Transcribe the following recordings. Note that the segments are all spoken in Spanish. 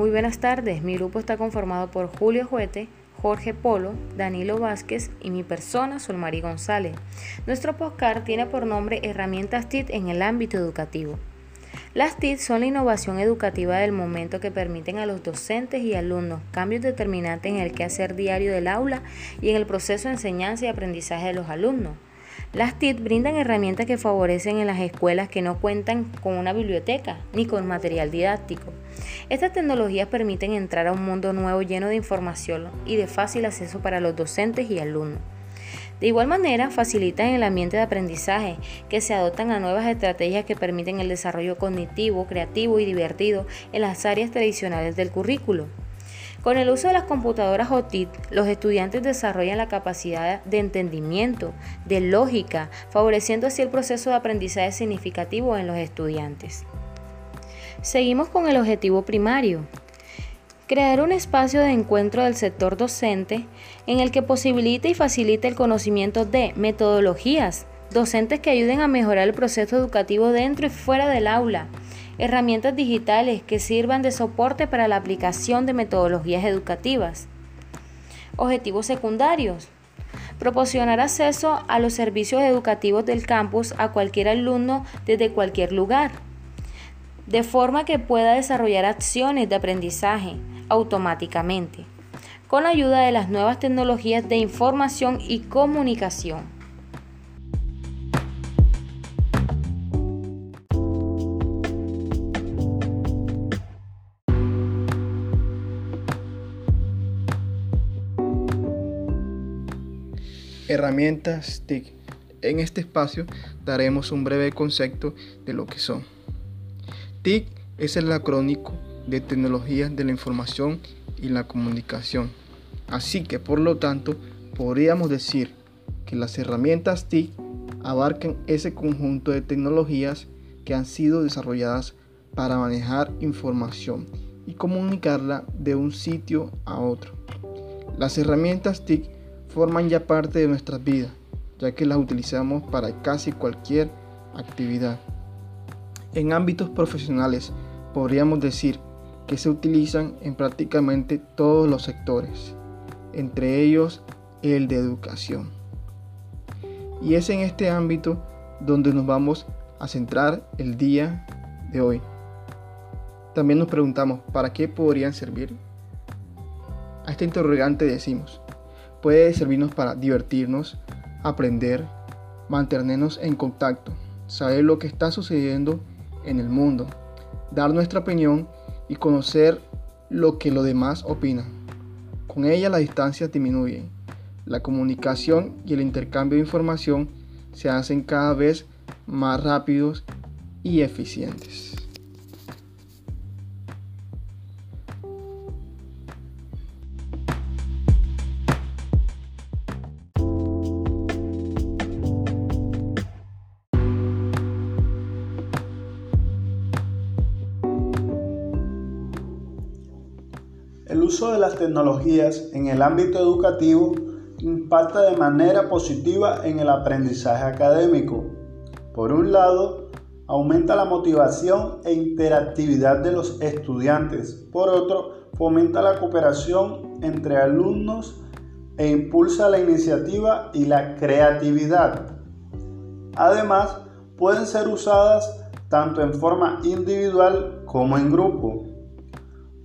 Muy buenas tardes, mi grupo está conformado por Julio Juete, Jorge Polo, Danilo Vázquez y mi persona, Solmari González. Nuestro podcast tiene por nombre Herramientas TIT en el ámbito educativo. Las TIT son la innovación educativa del momento que permiten a los docentes y alumnos cambios determinantes en el quehacer diario del aula y en el proceso de enseñanza y aprendizaje de los alumnos. Las TIT brindan herramientas que favorecen en las escuelas que no cuentan con una biblioteca ni con material didáctico. Estas tecnologías permiten entrar a un mundo nuevo lleno de información y de fácil acceso para los docentes y alumnos. De igual manera, facilitan el ambiente de aprendizaje, que se adoptan a nuevas estrategias que permiten el desarrollo cognitivo, creativo y divertido en las áreas tradicionales del currículo. Con el uso de las computadoras OTIT, los estudiantes desarrollan la capacidad de entendimiento, de lógica, favoreciendo así el proceso de aprendizaje significativo en los estudiantes. Seguimos con el objetivo primario. Crear un espacio de encuentro del sector docente en el que posibilite y facilite el conocimiento de metodologías, docentes que ayuden a mejorar el proceso educativo dentro y fuera del aula, herramientas digitales que sirvan de soporte para la aplicación de metodologías educativas. Objetivos secundarios. Proporcionar acceso a los servicios educativos del campus a cualquier alumno desde cualquier lugar, de forma que pueda desarrollar acciones de aprendizaje automáticamente, con ayuda de las nuevas tecnologías de información y comunicación. Herramientas TIC. En este espacio daremos un breve concepto de lo que son. TIC es el acrónico de tecnologías de la información y la comunicación. Así que por lo tanto podríamos decir que las herramientas TIC abarcan ese conjunto de tecnologías que han sido desarrolladas para manejar información y comunicarla de un sitio a otro. Las herramientas TIC forman ya parte de nuestras vidas, ya que las utilizamos para casi cualquier actividad. En ámbitos profesionales podríamos decir que se utilizan en prácticamente todos los sectores, entre ellos el de educación. Y es en este ámbito donde nos vamos a centrar el día de hoy. También nos preguntamos, ¿para qué podrían servir? A este interrogante decimos, puede servirnos para divertirnos, aprender, mantenernos en contacto, saber lo que está sucediendo en el mundo, dar nuestra opinión y conocer lo que los demás opinan. Con ella la distancia disminuye, la comunicación y el intercambio de información se hacen cada vez más rápidos y eficientes. El uso de las tecnologías en el ámbito educativo impacta de manera positiva en el aprendizaje académico. Por un lado, aumenta la motivación e interactividad de los estudiantes. Por otro, fomenta la cooperación entre alumnos e impulsa la iniciativa y la creatividad. Además, pueden ser usadas tanto en forma individual como en grupo.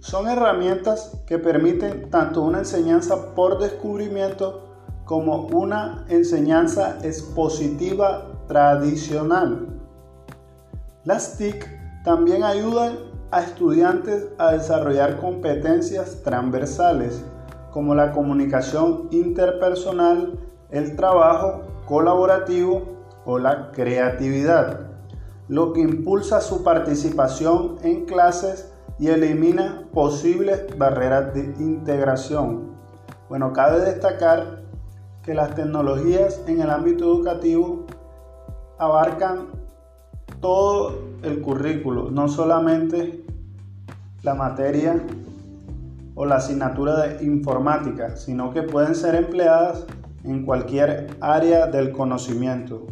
Son herramientas que permiten tanto una enseñanza por descubrimiento como una enseñanza expositiva tradicional. Las TIC también ayudan a estudiantes a desarrollar competencias transversales como la comunicación interpersonal, el trabajo colaborativo o la creatividad, lo que impulsa su participación en clases y elimina posibles barreras de integración. Bueno, cabe destacar que las tecnologías en el ámbito educativo abarcan todo el currículo, no solamente la materia o la asignatura de informática, sino que pueden ser empleadas en cualquier área del conocimiento.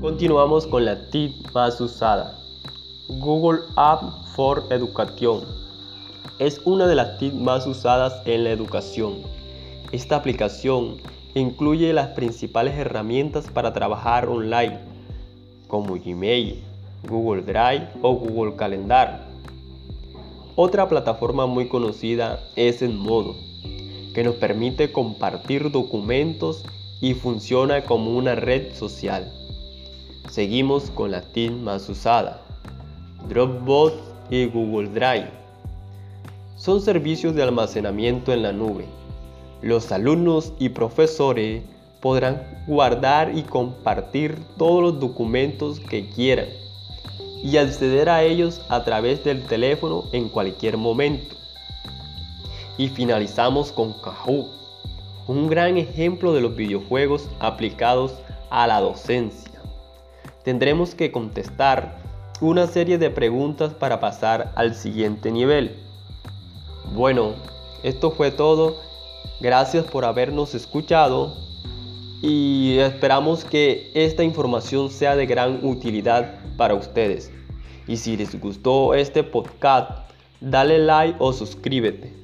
Continuamos con la TIC más usada. Google App for Education. Es una de las TIC más usadas en la educación. Esta aplicación incluye las principales herramientas para trabajar online, como Gmail, Google Drive o Google Calendar. Otra plataforma muy conocida es Enmodo, que nos permite compartir documentos y funciona como una red social. Seguimos con la TIC más usada, Dropbox y Google Drive. Son servicios de almacenamiento en la nube. Los alumnos y profesores podrán guardar y compartir todos los documentos que quieran y acceder a ellos a través del teléfono en cualquier momento. Y finalizamos con Kahoot, un gran ejemplo de los videojuegos aplicados a la docencia. Tendremos que contestar una serie de preguntas para pasar al siguiente nivel. Bueno, esto fue todo. Gracias por habernos escuchado y esperamos que esta información sea de gran utilidad para ustedes. Y si les gustó este podcast, dale like o suscríbete.